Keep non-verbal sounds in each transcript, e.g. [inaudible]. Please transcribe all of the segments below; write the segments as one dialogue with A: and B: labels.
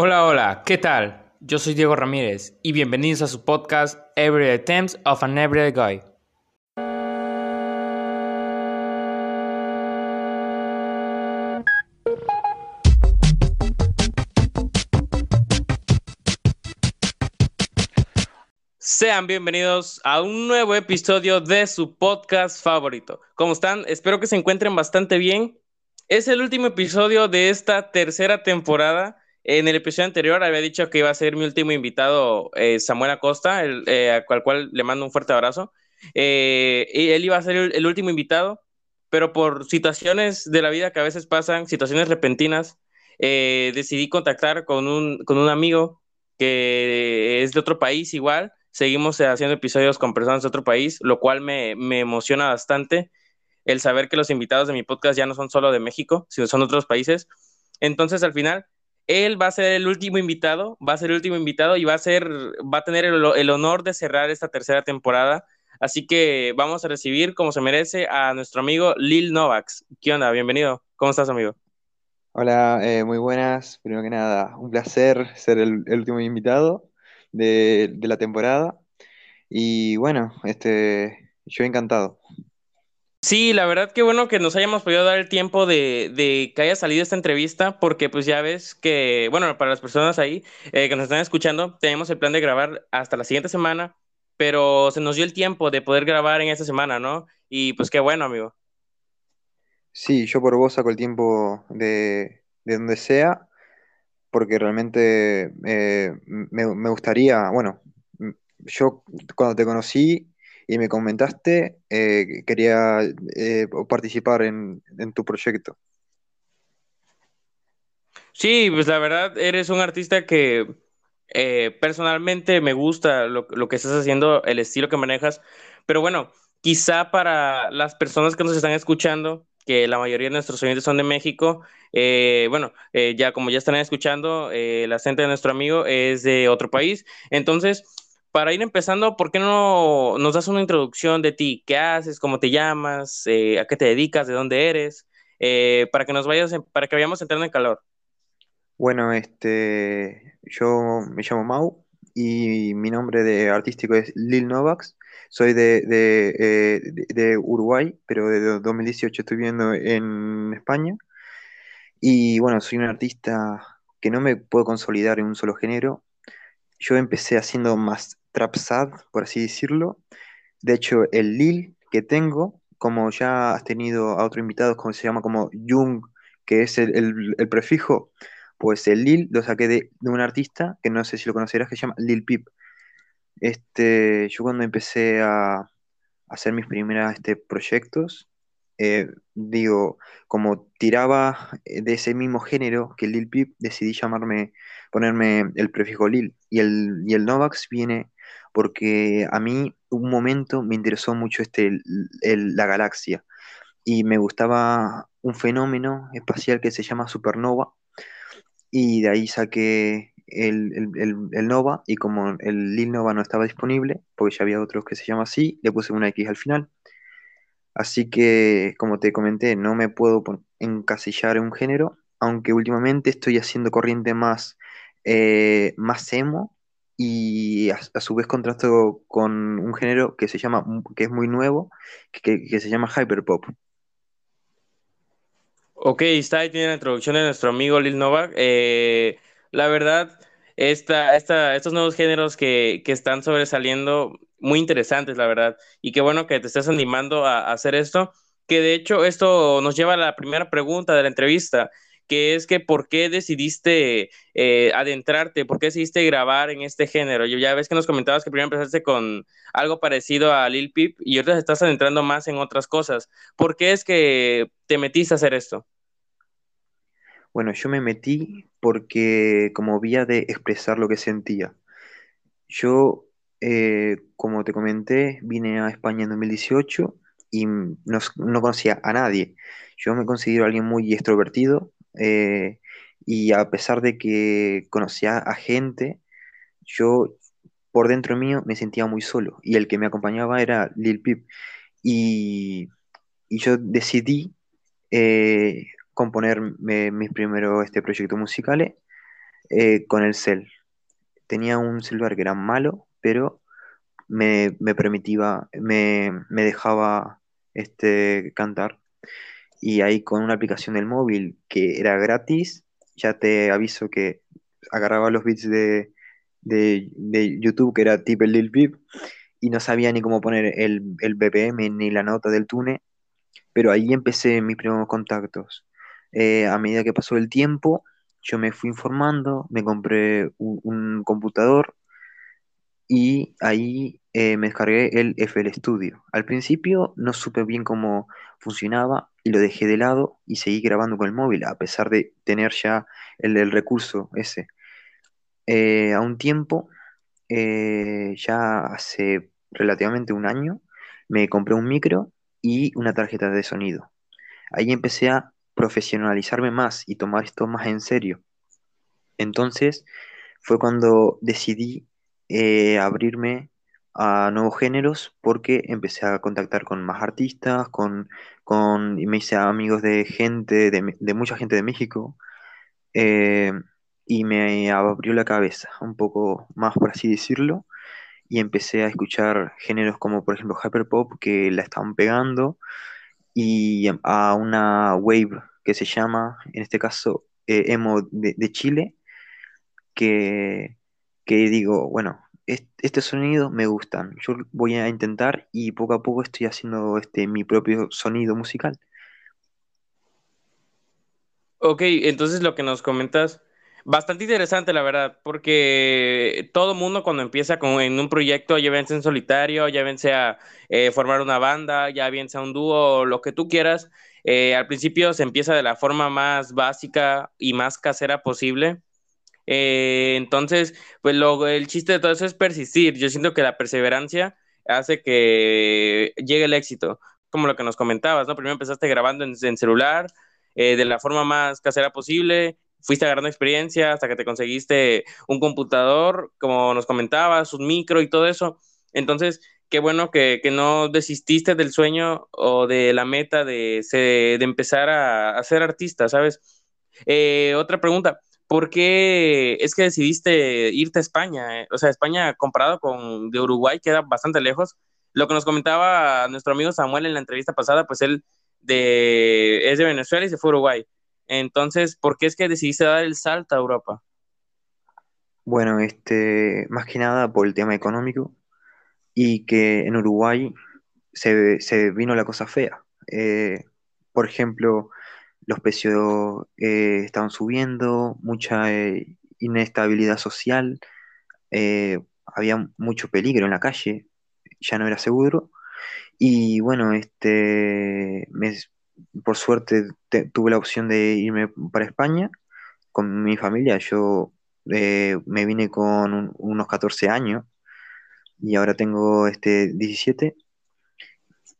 A: Hola, hola, ¿qué tal? Yo soy Diego Ramírez y bienvenidos a su podcast Everyday Attempts of an Everyday Guy. Sean bienvenidos a un nuevo episodio de su podcast favorito. ¿Cómo están? Espero que se encuentren bastante bien. Es el último episodio de esta tercera temporada en el episodio anterior había dicho que iba a ser mi último invitado, eh, Samuel Acosta, el, eh, al cual le mando un fuerte abrazo. Eh, y él iba a ser el, último invitado, pero por situaciones de la vida que a veces pasan, situaciones repentinas, decidí contactar con un, con un amigo que es de otro país igual. Seguimos haciendo episodios con personas de otro país, lo cual me, me emociona bastante el saber que los invitados de mi podcast ya no son solo de México, sino son de otros países. Entonces, al final, él va a ser el último invitado, va a ser el último invitado y va a ser, va a tener el, honor de cerrar esta tercera temporada. Así que vamos a recibir, como se merece, a nuestro amigo Lil Novax. ¿Qué onda? Bienvenido. ¿Cómo estás, amigo?
B: Hola, eh, muy buenas. Primero que nada, un placer ser el, último invitado de, de, la temporada. Y bueno, este, yo encantado.
A: Sí, la verdad que bueno que nos hayamos podido dar el tiempo de, que haya salido esta entrevista, porque pues ya ves que, bueno, para las personas ahí eh, que nos están escuchando, tenemos el plan de grabar hasta la siguiente semana, pero se nos dio el tiempo de poder grabar en esta semana, ¿no? Y pues qué bueno, amigo.
B: Sí, yo por vos saco el tiempo de, donde sea, porque realmente eh, me, me gustaría, bueno, yo cuando te conocí y me comentaste, eh, quería eh, participar en, tu proyecto.
A: Sí, pues la verdad, eres un artista que eh, personalmente me gusta lo, que estás haciendo, el estilo que manejas, pero bueno, quizá para las personas que nos están escuchando, que la mayoría de nuestros oyentes son de México, bueno, ya como ya están escuchando, el acento de nuestro amigo es de otro país, entonces para ir empezando, ¿por qué no nos das una introducción de ti? ¿Qué haces? ¿Cómo te llamas? Eh, ¿A qué te dedicas? ¿De dónde eres? Eh, para que nos vayas, para que vayamos entrando en calor.
B: Bueno, este, yo me llamo Mau y mi nombre de artístico es Lil Novax. Soy de, de, eh, Uruguay, pero de 2018 estoy viviendo en España. Y bueno, soy un artista que no me puedo consolidar en un solo género. Yo empecé haciendo más trap sad, por así decirlo. De hecho, el Lil que tengo, como ya has tenido a otros invitados, como se llama como Jung, que es el, prefijo, pues el Lil lo saqué de, un artista que no sé si lo conocerás, que se llama Lil Peep. Este, yo cuando empecé a, hacer mis primeros este, proyectos, eh, digo, como tiraba de ese mismo género que Lil Peep, decidí llamarme, ponerme el prefijo Lil. Y el, y el Novax viene porque a mí un momento me interesó mucho este, la galaxia y me gustaba un fenómeno espacial que se llama supernova y de ahí saqué el, Nova y como el Lil Nova no estaba disponible, porque ya había otros que se llama así, le puse una X al final. Así que, como te comenté, no me puedo encasillar en un género, aunque últimamente estoy haciendo corriente más, eh, más emo y a, su vez contrasto con un género que se llama, que es muy nuevo, que, se llama hyperpop.
A: Ok, está ahí tiene la introducción de nuestro amigo Lil Novak. Eh, la verdad, esta, esta, estos nuevos géneros que, que, están sobresaliendo, muy interesantes, la verdad. Y qué bueno que te estés animando a, a hacer esto, que de hecho esto nos lleva a la primera pregunta de la entrevista que es que por qué decidiste eh, adentrarte, por qué decidiste grabar en este género. Yo ya ves que nos comentabas que primero empezaste con algo parecido a Lil Peep y ahorita estás adentrando más en otras cosas. ¿Por qué es que te metiste a hacer esto?
B: Bueno, yo me metí porque como vía de expresar lo que sentía. Yo, eh, como te comenté, vine a España en 2018 y no, no conocía a nadie. Yo me considero alguien muy extrovertido, eh, y a pesar de que conocía a gente, yo por dentro mío me sentía muy solo y el que me acompañaba era Lil Peep. Y, yo decidí eh, componer mis primeros este, proyectos musicales eh, con el cel. Tenía un celular que era malo, pero me, me permitía, me, me dejaba este, cantar. Y ahí con una aplicación del móvil que era gratis, ya te aviso que agarraba los bits de, de, de YouTube, que era tipo el Lil Peep, y no sabía ni cómo poner el, el BPM ni la nota del tune, pero ahí empecé mis primeros contactos. Eh, a medida que pasó el tiempo, yo me fui informando, me compré un, computador y ahí eh, me descargué el FL Studio. Al principio no supe bien cómo funcionaba y lo dejé de lado y seguí grabando con el móvil, a pesar de tener ya el, recurso ese. Eh, a un tiempo, eh, ya hace relativamente un año, me compré un micro y una tarjeta de sonido. Ahí empecé a profesionalizarme más y tomar esto más en serio. Entonces fue cuando decidí eh, abrirme a nuevos géneros porque empecé a contactar con más artistas, con, con y me hice amigos de gente, de, de mucha gente de México, eh, y me abrió la cabeza un poco más, por así decirlo, y empecé a escuchar géneros como por ejemplo Hyperpop que la estaban pegando, y a una wave que se llama, en este caso, eh, emo de, de Chile, que, que digo, bueno, est- estos sonidos me gustan, yo voy a intentar y poco a poco estoy haciendo este, mi propio sonido musical.
A: Ok, entonces lo que nos comentas, bastante interesante la verdad, porque todo mundo cuando empieza con, en un proyecto, ya sea en solitario, ya bien sea eh, formar una banda, ya bien sea un dúo, lo que tú quieras, eh, al principio se empieza de la forma más básica y más casera posible. Eh, entonces, pues el chiste de todo eso es persistir. Yo siento que la perseverancia hace que llegue el éxito, como lo que nos comentabas, ¿no? Primero empezaste grabando en, celular, eh, de la forma más casera posible, fuiste agarrando experiencia hasta que te conseguiste un computador, como nos comentabas, un micro y todo eso. Entonces, qué bueno que, que no desististe del sueño o de la meta de, de empezar a, a ser artista, ¿sabes? Eh, otra pregunta. ¿Por qué es que decidiste irte a España? O sea, España comparado con de Uruguay queda bastante lejos. Lo que nos comentaba nuestro amigo Samuel en la entrevista pasada, pues él de, es de Venezuela y se fue a Uruguay. Entonces, ¿por qué es que decidiste dar el salto a Europa?
B: Bueno, este, más que nada por el tema económico y que en Uruguay se, se vino la cosa fea. Eh, por ejemplo, los precios eh, estaban subiendo, mucha eh, inestabilidad social, eh, había mucho peligro en la calle, ya no era seguro. Y bueno, este, por suerte te- tuve la opción de irme para España con mi familia. Yo eh, me vine con un- unos 14 años y ahora tengo este 17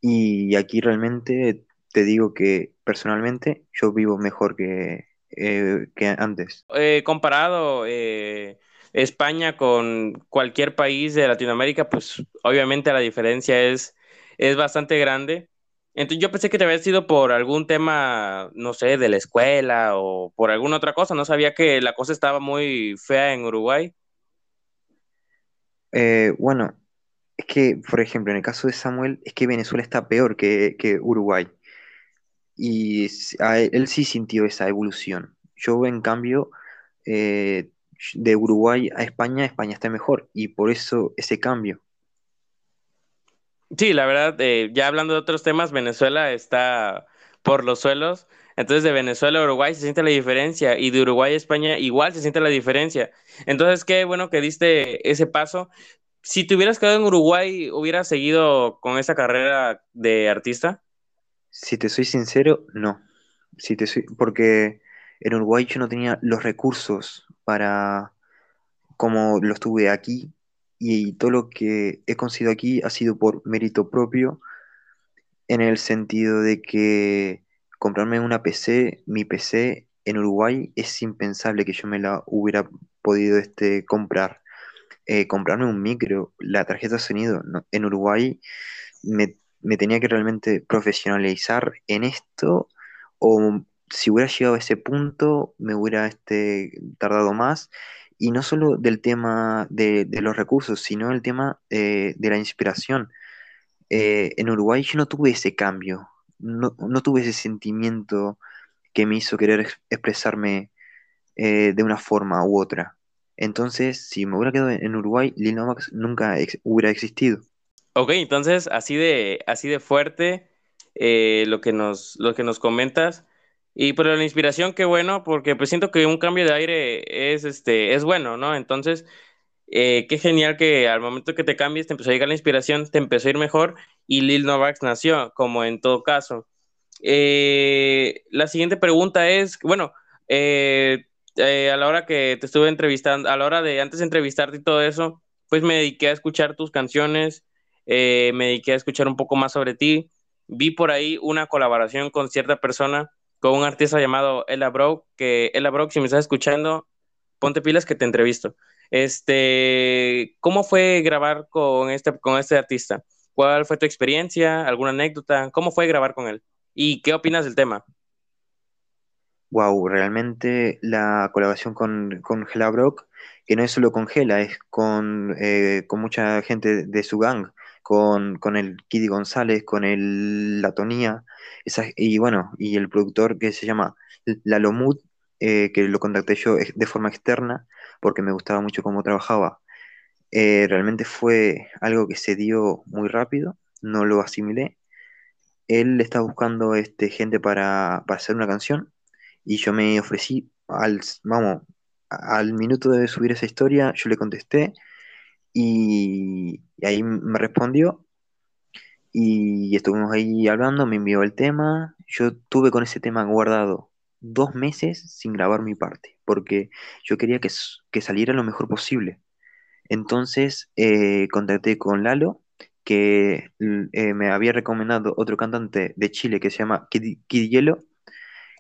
B: y aquí realmente te digo que personalmente yo vivo mejor que, eh, que antes.
A: Eh, comparado eh, España con cualquier país de Latinoamérica, pues obviamente la diferencia es, es bastante grande. Entonces yo pensé que te había sido por algún tema, no sé, de la escuela o por alguna otra cosa. No sabía que la cosa estaba muy fea en Uruguay.
B: Bueno, es que, por ejemplo, en el caso de Samuel, es que Venezuela está peor que, que Uruguay y a él, él sí sintió esa evolución. Yo, en cambio, eh, de Uruguay a España, España está mejor y por eso ese cambio.
A: Sí, la verdad, eh, ya hablando de otros temas, Venezuela está por los suelos. Entonces, de Venezuela a Uruguay se siente la diferencia y de Uruguay a España igual se siente la diferencia. Entonces, qué bueno que diste ese paso. Si te hubieras quedado en Uruguay, ¿hubieras seguido con esa carrera de artista?
B: Si te soy sincero, no. Si te soy, porque en Uruguay yo no tenía los recursos para como los tuve aquí y todo lo que he conseguido aquí ha sido por mérito propio en el sentido de que comprarme una PC, mi PC en Uruguay es impensable que yo me la hubiera podido este, comprar. Eh, comprarme un micro, la tarjeta de sonido, no, en Uruguay me, me tenía que realmente profesionalizar en esto o si hubiera llegado a ese punto, me hubiera este, tardado más. Y no solo del tema de, de los recursos, sino el tema eh, de la inspiración. Eh, en Uruguay yo no tuve ese cambio, no, no tuve ese sentimiento que me hizo querer ex- expresarme eh, de una forma u otra. Entonces, si me hubiera quedado en Uruguay, Lil nunca hubiera existido.
A: Ok, entonces así de, así de fuerte eh, lo que nos, lo que nos comentas. Y pero la inspiración, qué bueno, porque pues siento que un cambio de aire es, este, es bueno, ¿no? Entonces, eh, qué genial que al momento que te cambies te empezó a llegar la inspiración, te empezó a ir mejor y Lil Novak nació, como en todo caso. Eh, la siguiente pregunta es, bueno, a la hora que te estuve entrevistando, a la hora de antes de entrevistarte y todo eso, pues me dediqué a escuchar tus canciones, eh, me dediqué a escuchar un poco más sobre ti. Vi por ahí una colaboración con cierta persona, con un artista llamado Ella Brock, que Ella Brock, si me estás escuchando, ponte pilas que te entrevisto. Este, ¿cómo fue grabar con este, con este artista? ¿Cuál fue tu experiencia? ¿Alguna anécdota? ¿Cómo fue grabar con él? ¿Y qué opinas del tema?
B: Wow, realmente la colaboración con, con Brock, que no es solo con Gela, es con, eh, con mucha gente de su gang, con, con el Kiddy González, con el La Tonía, esa- y bueno, y el productor que se llama Lalo Mood, eh, que lo contacté yo de forma externa, porque me gustaba mucho cómo trabajaba. Eh, realmente fue algo que se dio muy rápido, no lo asimilé. Él estaba buscando este, gente para, para hacer una canción y yo me ofrecí al, vamos, al minuto de subir esa historia, yo le contesté y, y ahí me respondió y estuvimos ahí hablando, me envió el tema, yo tuve con ese tema guardado dos meses sin grabar mi parte, porque yo quería que, que saliera lo mejor posible. Entonces eh, contacté con Lalo, que eh, me había recomendado otro cantante de Chile que se llama Kid, Hielo,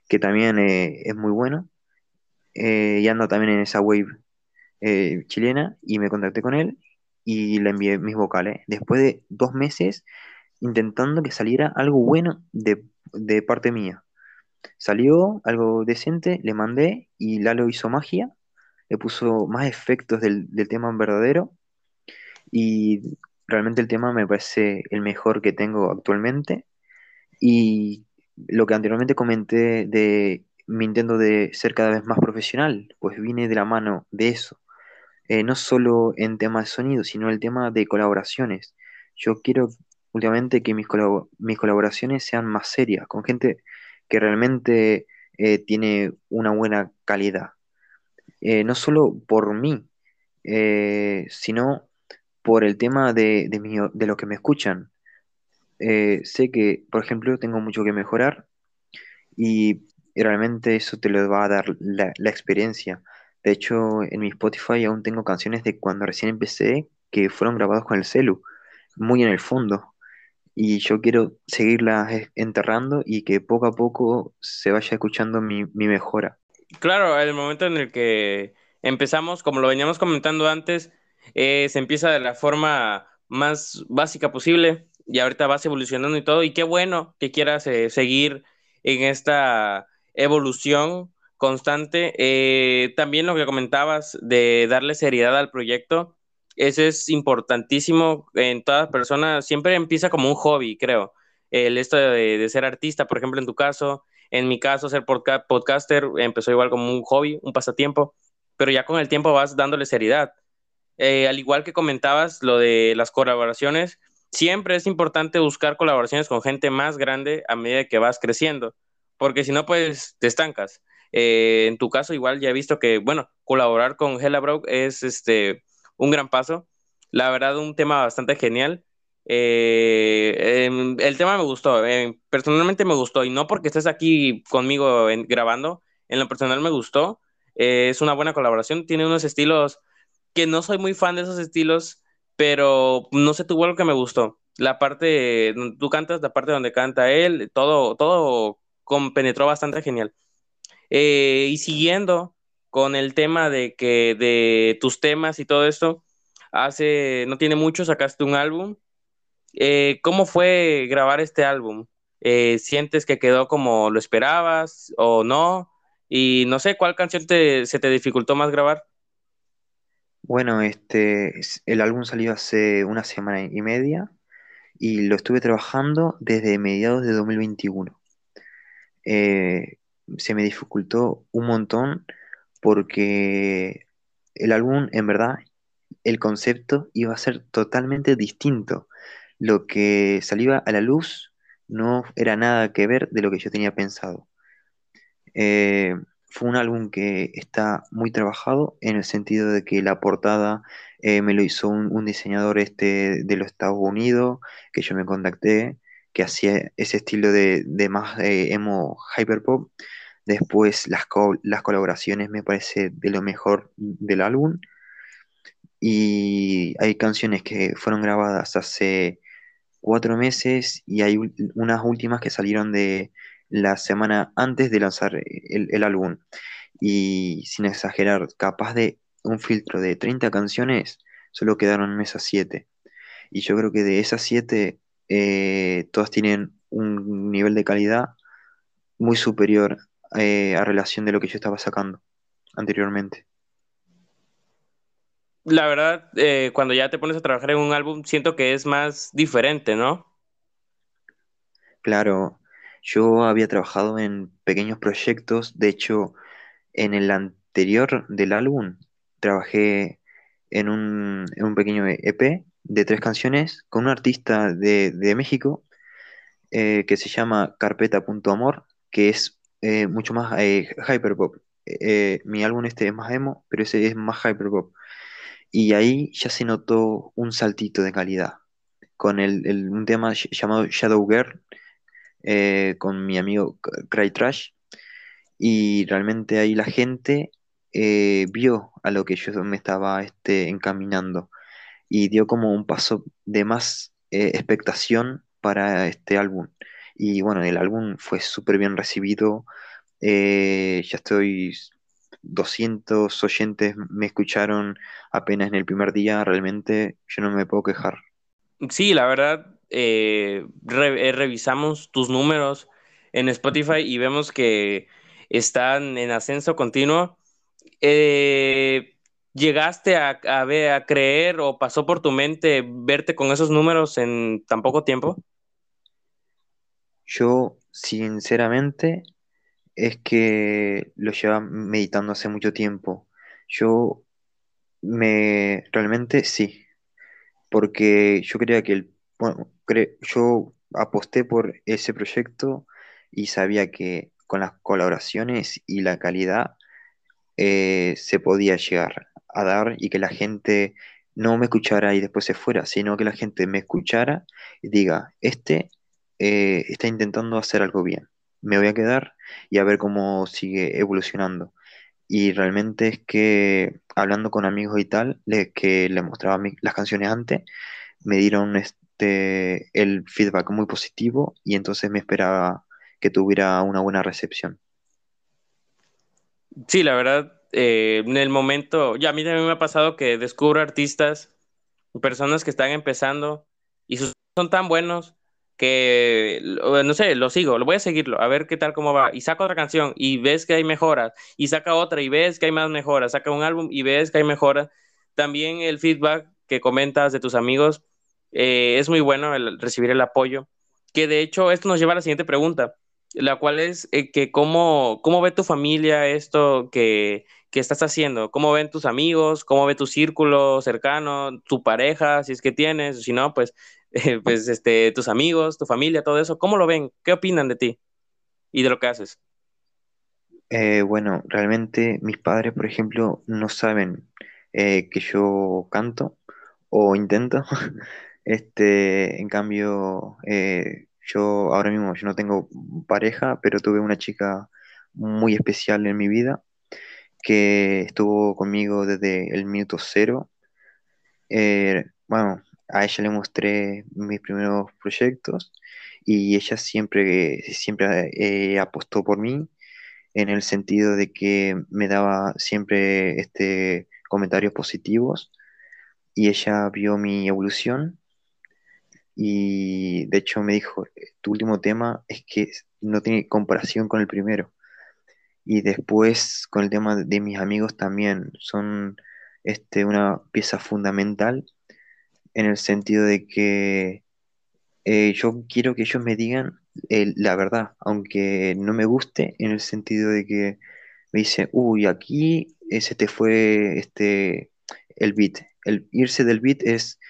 B: que también eh, es muy bueno, y anda también en esa wave chilena, y me contacté con él y le envié mis vocales. Después de dos meses intentando que saliera algo bueno de, de parte mía. Salió algo decente, le mandé y Lalo hizo magia, le puso más efectos del, del tema en verdadero y realmente el tema me parece el mejor que tengo actualmente. Y lo que anteriormente comenté de mi intento de ser cada vez más profesional, pues viene de la mano de eso. Eh, no solo en temas de sonido, sino el tema de colaboraciones. Yo quiero últimamente que mis, mis colaboraciones sean más serias, con gente que realmente eh, tiene una buena calidad. Eh, no solo por mí, sino por el tema de, de, de los que me escuchan. Sé que, por ejemplo, tengo mucho que mejorar y realmente eso te lo va a dar la, la experiencia. De hecho, en mi Spotify aún tengo canciones de cuando recién empecé que fueron grabadas con el celu, muy en el fondo. Y yo quiero seguirlas enterrando y que poco a poco se vaya escuchando mi, mi mejora.
A: Claro, el momento en el que empezamos, como lo veníamos comentando antes, eh, se empieza de la forma más básica posible y ahorita vas evolucionando y todo. Y qué bueno que quieras eh, seguir en esta evolución constante. Eh, también lo que comentabas de darle seriedad al proyecto, eso es importantísimo en todas personas. Siempre empieza como un hobby, creo. El esto de, ser artista, por ejemplo, en tu caso en mi caso, ser podca podcaster empezó igual como un hobby, un pasatiempo, pero ya con el tiempo vas dándole seriedad. Eh, al igual que comentabas lo de las colaboraciones, siempre es importante buscar colaboraciones con gente más grande a medida que vas creciendo, porque si no, pues te estancas. Eh, en tu caso, igual ya he visto que, bueno, colaborar con Hella Broke es este, un gran paso. La verdad, un tema bastante genial. Eh, em, el tema me gustó, eh, personalmente me gustó, y no porque estés aquí conmigo en- grabando, en lo personal me gustó. Eh, es una buena colaboración, tiene unos estilos que no soy muy fan de esos estilos, pero no sé, tuvo algo que me gustó. La parte tú cantas, la parte donde canta él, todo, todo compenetró bastante genial. Eh, y siguiendo con el tema de que de tus temas y todo esto, hace no tiene mucho sacaste un álbum. Eh, ¿cómo fue grabar este álbum? Eh, ¿Sientes que quedó como lo esperabas o no? Y no sé, ¿cuál canción se te dificultó más grabar?
B: Bueno, este, el álbum salió hace una semana y media y lo estuve trabajando desde mediados de 2021. Eh, se me dificultó un montón porque el álbum, en verdad, el concepto iba a ser totalmente distinto. Lo que salía a la luz no era nada que ver de lo que yo tenía pensado. Eh, fue un álbum que está muy trabajado en el sentido de que la portada eh, me lo hizo un, diseñador este de los Estados Unidos, que yo me contacté, que hacía ese estilo de, más eh, emo hyperpop. Después las, las colaboraciones me parece de lo mejor del álbum. Y hay canciones que fueron grabadas hace cuatro meses y hay unas últimas que salieron de la semana antes de lanzar el, álbum. Y sin exagerar, capaz de un filtro de 30 canciones, solo quedaron en esas 7. Y yo creo que de esas 7, eh, todas tienen un nivel de calidad muy superior eh, a relación de lo que yo estaba sacando anteriormente.
A: La verdad, eh, cuando ya te pones a trabajar en un álbum, siento que es más diferente, ¿no?
B: Claro, yo había trabajado en pequeños proyectos, de hecho, en el anterior del álbum trabajé en un, pequeño EP de tres canciones con un artista de, México eh, que se llama Carpeta.amor, que es eh, mucho más eh, hyperpop. mi álbum este es más emo, pero ese es más hyperpop. Y ahí ya se notó un saltito de calidad con el, un tema llamado Shadow Girl, con mi amigo Cry Trash y realmente ahí la gente vio a lo que yo me estaba este, encaminando y dio como un paso de más eh, expectación para este álbum. Y bueno, el álbum fue súper bien recibido. ya estoy 200 oyentes me escucharon apenas en el primer día, realmente yo no me puedo quejar.
A: Sí, la verdad, eh, eh, revisamos tus números en Spotify y vemos que están en ascenso continuo. Eh, ¿Llegaste a, ver, a creer o pasó por tu mente verte con esos números en tan poco tiempo?
B: Yo, sinceramente, es que lo llevaba meditando hace mucho tiempo. Yo me realmente sí, porque yo creía que el yo aposté por ese proyecto y sabía que con las colaboraciones y la calidad eh, se podía llegar a dar y que la gente no me escuchara y después se fuera, sino que la gente me escuchara y diga, este eh, está intentando hacer algo bien, me voy a quedar y a ver cómo sigue evolucionando. Y realmente es que hablando con amigos y tal, que les mostraba las canciones antes, me dieron este, el feedback muy positivo y entonces me esperaba que tuviera una buena recepción.
A: Sí, la verdad, eh, en el momento, ya a mí también me ha pasado que descubro artistas, personas que están empezando y son tan buenos que, no sé, lo sigo, lo voy a seguirlo, a ver qué tal, cómo va, y saca otra canción y ves que hay mejoras, y saca otra y ves que hay más mejoras, saca un álbum y ves que hay mejoras. También el feedback que comentas de tus amigos eh, es muy bueno el recibir el apoyo. Que de hecho, esto nos lleva a la siguiente pregunta, la cual es eh, que cómo, cómo ve tu familia esto que, que, estás haciendo, cómo ven tus amigos, cómo ve tu círculo cercano, tu pareja, si es que tienes, si no, pues, eh, [laughs] pues este, tus amigos, tu familia, todo eso, ¿cómo lo ven? ¿Qué opinan de ti y de lo que haces?
B: bueno, realmente mis padres, por ejemplo, no saben que yo canto o intento. [laughs] Este, en cambio, eh, yo ahora mismo yo no tengo pareja, pero tuve una chica muy especial en mi vida que estuvo conmigo desde el minuto cero. Eh, bueno, a ella le mostré mis primeros proyectos y ella siempre, siempre eh, apostó por mí en el sentido de que me daba siempre este, comentarios positivos y ella vio mi evolución y de hecho me dijo, tu último tema es que no tiene comparación con el primero. Y después con el tema de mis amigos también son este, una pieza fundamental en el sentido de que eh, yo quiero que ellos me digan eh, la verdad, aunque no me guste, en el sentido de que me dice, uy, aquí ese te fue este, el beat. El irse del beat es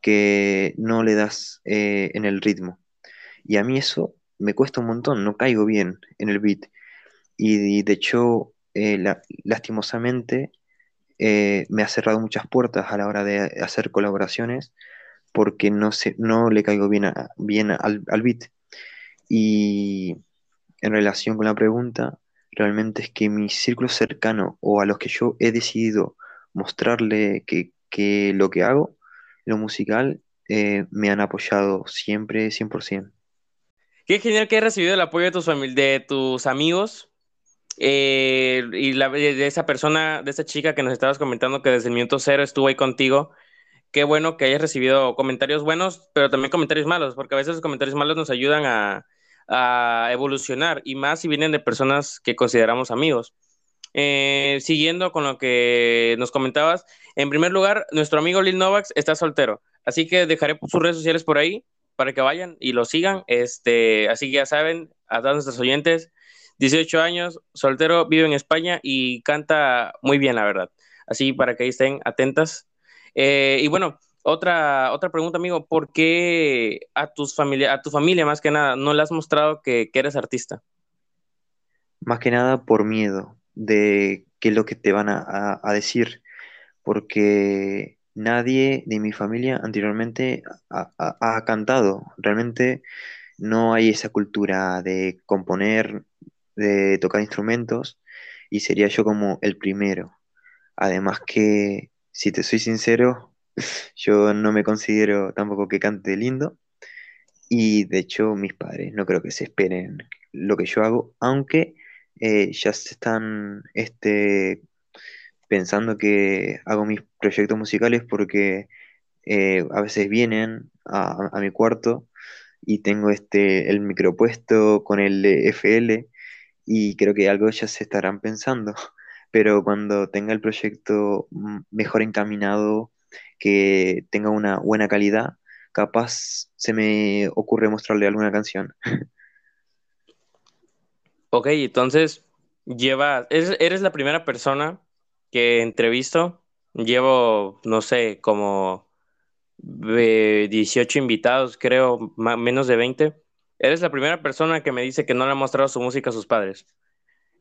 B: que no le das eh, en el ritmo. Y a mí eso me cuesta un montón, no caigo bien en el beat. Y, de hecho, lastimosamente, me ha cerrado muchas puertas a la hora de hacer colaboraciones porque no, sé, no le caigo bien, bien al, al beat. Y en relación con la pregunta, realmente es que mi círculo cercano o a los que yo he decidido mostrarle que, lo que hago, lo musical, eh, me han apoyado siempre 100%.
A: Qué genial que hayas recibido el apoyo de tus, amigos eh, y la, de esa persona, de esa chica que nos estabas comentando que desde el minuto cero estuvo ahí contigo qué bueno que hayas recibido comentarios buenos, pero también comentarios malos, porque a veces los comentarios malos nos ayudan a, evolucionar, y más si vienen de personas que consideramos amigos. Eh, siguiendo con lo que nos comentabas, en primer lugar, nuestro amigo Lil Novax está soltero, así que dejaré sus redes sociales por ahí para que vayan y lo sigan. Este, así que ya saben, a todos nuestros oyentes, 18 años, soltero, vive en España y canta muy bien, la verdad. Así para que ahí estén atentas eh, y bueno, otra, otra pregunta, amigo, ¿por qué a, tus familia, a tu familia más que nada no le has mostrado que, eres artista?
B: Más que nada por miedo de qué es lo que te van a, decir, porque nadie de mi familia anteriormente ha, cantado. Realmente no hay esa cultura de componer, de tocar instrumentos, y sería yo como el primero. Además que si te soy sincero, [laughs] yo no me considero tampoco que cante lindo. Y de hecho, mis padres no creo que se esperen lo que yo hago, aunque eh, ya se están este, pensando que hago mis proyectos musicales porque eh, a veces vienen a, mi cuarto y tengo este, el micropuesto con el FL y creo que algo ya se estarán pensando [laughs] pero cuando tenga el proyecto mejor encaminado, que tenga una buena calidad, capaz se me ocurre mostrarle alguna canción. [laughs]
A: Ok, entonces lleva, eres, la primera persona que entrevisto. Llevo, no sé, como 18 invitados, creo, menos de 20. Eres la primera persona que me dice que no le ha mostrado su música a sus padres.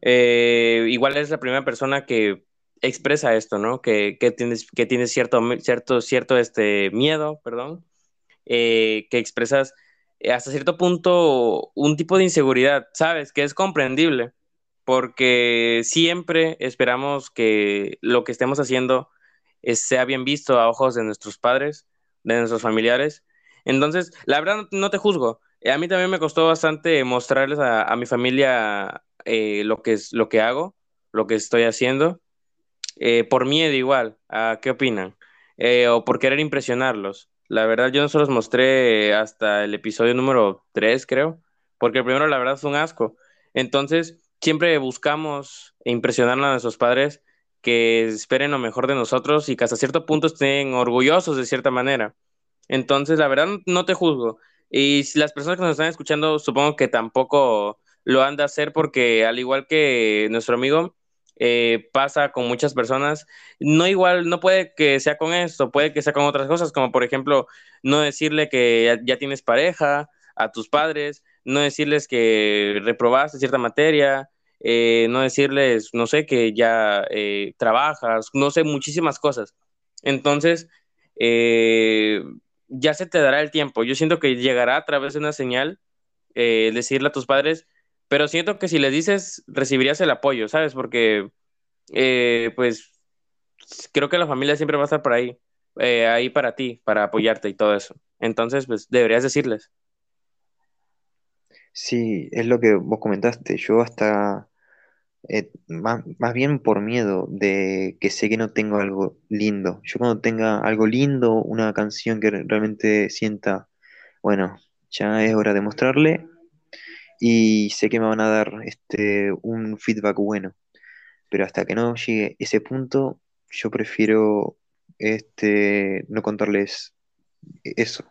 A: Eh, igual es la primera persona que expresa esto, ¿no? Que, que tienes, que tienes cierto, cierto, cierto este, miedo, perdón, eh, que expresas eh, hasta cierto punto un tipo de inseguridad, ¿sabes? Que es comprendible, porque siempre esperamos que lo que estemos haciendo sea bien visto a ojos de nuestros padres, de nuestros familiares. Entonces, la verdad no te juzgo. A mí también me costó bastante mostrarles a, mi familia eh, lo, que es, lo que hago, lo que estoy haciendo, eh, por miedo igual, ¿a qué opinan? Eh, o por querer impresionarlos. La verdad, yo no se los mostré hasta el episodio número 3, creo, porque el primero, la verdad, fue un asco. Entonces, siempre buscamos impresionar a nuestros padres que esperen lo mejor de nosotros y que hasta cierto punto estén orgullosos de cierta manera. Entonces, la verdad, no te juzgo. Y si las personas que nos están escuchando, supongo que tampoco lo han de hacer porque al igual que nuestro amigo, eh, pasa con muchas personas, no igual, no puede que sea con esto, puede que sea con otras cosas, como por ejemplo, no decirle que ya, tienes pareja a tus padres, no decirles que reprobaste cierta materia, eh, no decirles, no sé, que ya eh, trabajas, no sé, muchísimas cosas. Entonces, ya se te dará el tiempo. Yo siento que llegará a través de una señal, decirle a tus padres, pero siento que si les dices, recibirías el apoyo, ¿sabes? Porque, eh, pues, creo que la familia siempre va a estar por ahí, eh, ahí para ti, para apoyarte y todo eso. Entonces, pues, deberías decirles.
B: Sí, es lo que vos comentaste. Yo hasta, eh, más, más, bien por miedo de que sé que no tengo algo lindo. Yo cuando tenga algo lindo, una canción que realmente sienta bueno, ya es hora de mostrarle y sé que me van a dar este, un feedback bueno, pero hasta que no llegue ese punto, yo prefiero este, no contarles eso.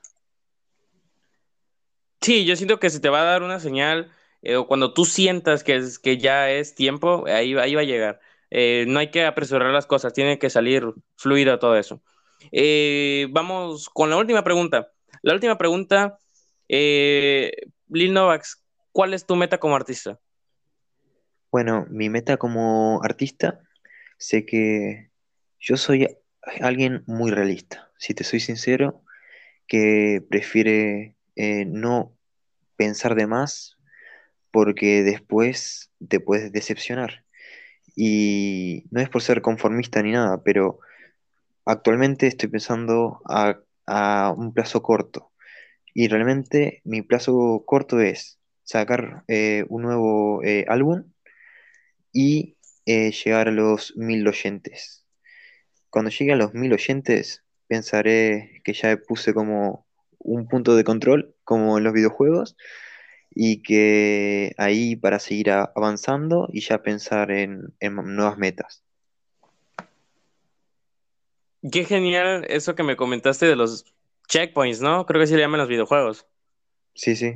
A: Sí, yo siento que se te va a dar una señal, eh, cuando tú sientas que, es, que ya es tiempo, ahí, ahí va a llegar. Eh, no hay que apresurar las cosas, tiene que salir fluido todo eso. Eh, vamos con la última pregunta. La última pregunta, Lil Novax, ¿cuál es tu meta como artista?
B: Bueno, mi meta como artista, sé que yo soy alguien muy realista, si te soy sincero, que prefiere no pensar de más porque después te puedes decepcionar. Y no es por ser conformista ni nada, pero actualmente estoy pensando a, un plazo corto. Y realmente mi plazo corto es sacar eh, un nuevo eh, álbum y eh, llegar a los mil oyentes. Cuando llegue a los mil oyentes, pensaré que ya puse como un punto de control, como en los videojuegos, y que ahí para seguir avanzando y ya pensar en, nuevas metas.
A: Qué genial eso que me comentaste de los checkpoints, ¿no? Creo que se le llaman los videojuegos.
B: Sí, sí.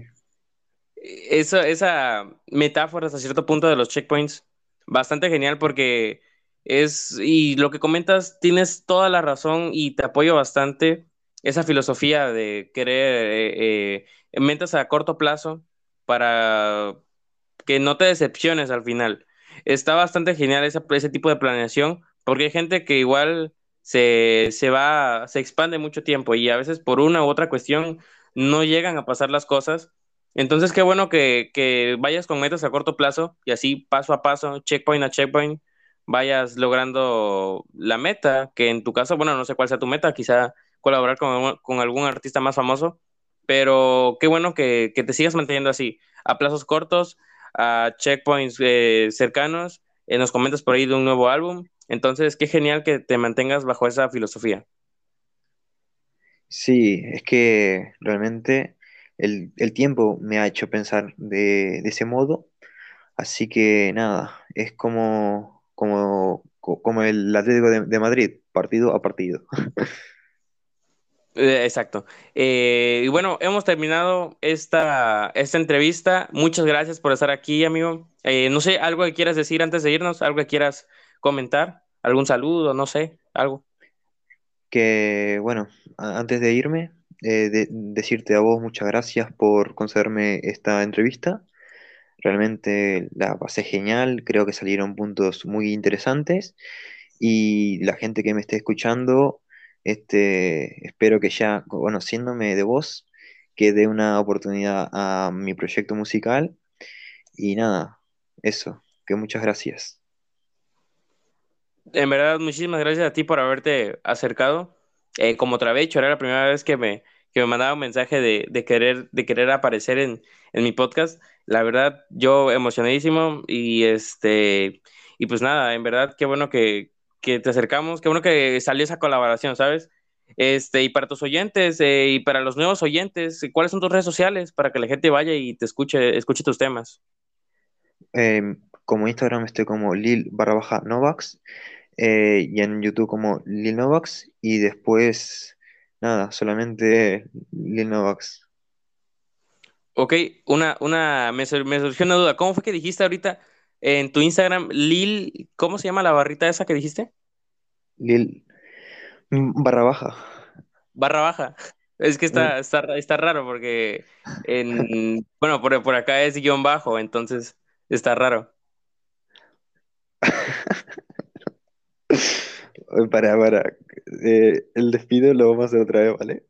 A: Esa, esa metáfora hasta cierto punto de los checkpoints, bastante genial porque es, y lo que comentas, tienes toda la razón y te apoyo bastante esa filosofía de querer eh, eh, metas a corto plazo para que no te decepciones al final. Está bastante genial ese, ese tipo de planeación, porque hay gente que igual se, se va, se expande mucho tiempo y a veces por una u otra cuestión no llegan a pasar las cosas. Entonces, qué bueno que, que vayas con metas a corto plazo y así paso a paso, checkpoint a checkpoint, vayas logrando la meta, que en tu caso, bueno, no sé cuál sea tu meta, quizá colaborar con, con algún artista más famoso, pero qué bueno que, te sigas manteniendo así, a plazos cortos, a checkpoints eh, cercanos, eh, nos comentas por ahí de un nuevo álbum, entonces qué genial que te mantengas bajo esa filosofía.
B: Sí, es que realmente el, tiempo me ha hecho pensar de, ese modo, así que nada, es como, como, como el Atlético de, de Madrid, partido a partido. [laughs]
A: Eh, exacto. Eh, y bueno, hemos terminado esta, esta entrevista. Muchas gracias por estar aquí, amigo. Eh, no sé, algo que quieras decir antes de irnos, algo que quieras comentar, algún saludo, no sé, algo.
B: Que bueno, antes de irme, decirte a vos muchas gracias por concederme esta entrevista. Realmente la pasé genial, creo que salieron puntos muy interesantes y la gente que me esté escuchando este, espero que ya conociéndome de vos, que dé una oportunidad a mi proyecto musical. Y nada, eso, que muchas gracias.
A: En verdad, muchísimas gracias a ti por haberte acercado. Eh, como otra vez, era la primera vez que me, que me mandaba un mensaje de, de, querer, de querer aparecer en, en mi podcast. La verdad, yo emocionadísimo y este, y pues nada, en verdad, qué bueno que, que te acercamos, qué bueno que salió esa colaboración, ¿sabes? Este, y para tus oyentes eh, y para los nuevos oyentes, ¿cuáles son tus redes sociales para que la gente vaya y te escuche, escuche tus temas?
B: Em, como Instagram estoy como Lil barra baja Novax eh, y en YouTube como Lil Novax y después, nada, solamente Lil Novax.
A: Ok, una, una, me, me surgió una duda. ¿Cómo fue que dijiste ahorita en tu Instagram, Lil, ¿cómo se llama la barrita esa que dijiste?
B: Lil mm, barra baja.
A: Barra baja. [laughs] Es que está, mm. está, está raro porque en, [laughs] bueno, por, por acá es guion bajo, entonces está raro. [laughs]
B: para, para. Eh, el despido lo vamos a hacer otra vez, ¿vale?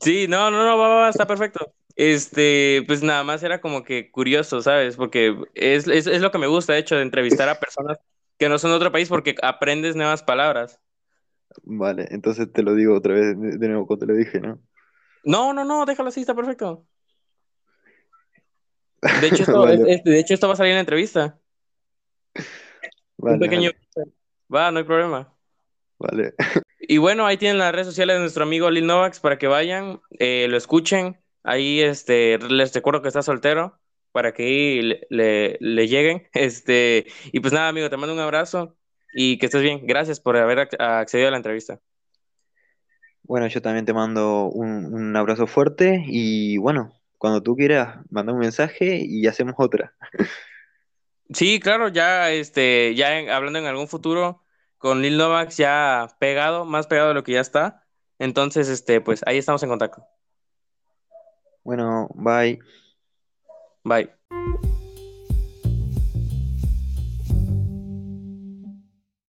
A: Sí, no, no, no, va, va, está perfecto. Este, pues nada más era como que curioso, ¿sabes? Porque es, es, es, lo que me gusta, de hecho, de entrevistar a [laughs] personas que no son de otro país porque aprendes nuevas palabras.
B: Vale, entonces te lo digo otra vez de nuevo como te lo dije, ¿no?
A: No, no, no, déjalo así, está perfecto. De hecho, [laughs] esto, de hecho, esto va a salir en la entrevista. Vale, Un pequeño... Va, no hay problema.
B: Vale.
A: Y bueno, ahí tienen las redes sociales de nuestro amigo Lil Novax para que vayan, eh, lo escuchen Ahí este, les recuerdo que está soltero para que le, le, le, lleguen. [laughs] Este, y pues nada, amigo, te mando un abrazo y que estés bien. Gracias por haber accedido a la entrevista.
B: Bueno, yo también te mando un, un abrazo fuerte y bueno, cuando tú quieras, manda un mensaje y hacemos otra.
A: Sí, claro, ya este, ya hablando en algún futuro con Lil Novax ya pegado, más pegado de lo que ya está. Entonces, este, pues ahí estamos en contacto.
B: Bueno, bye.
A: Bye.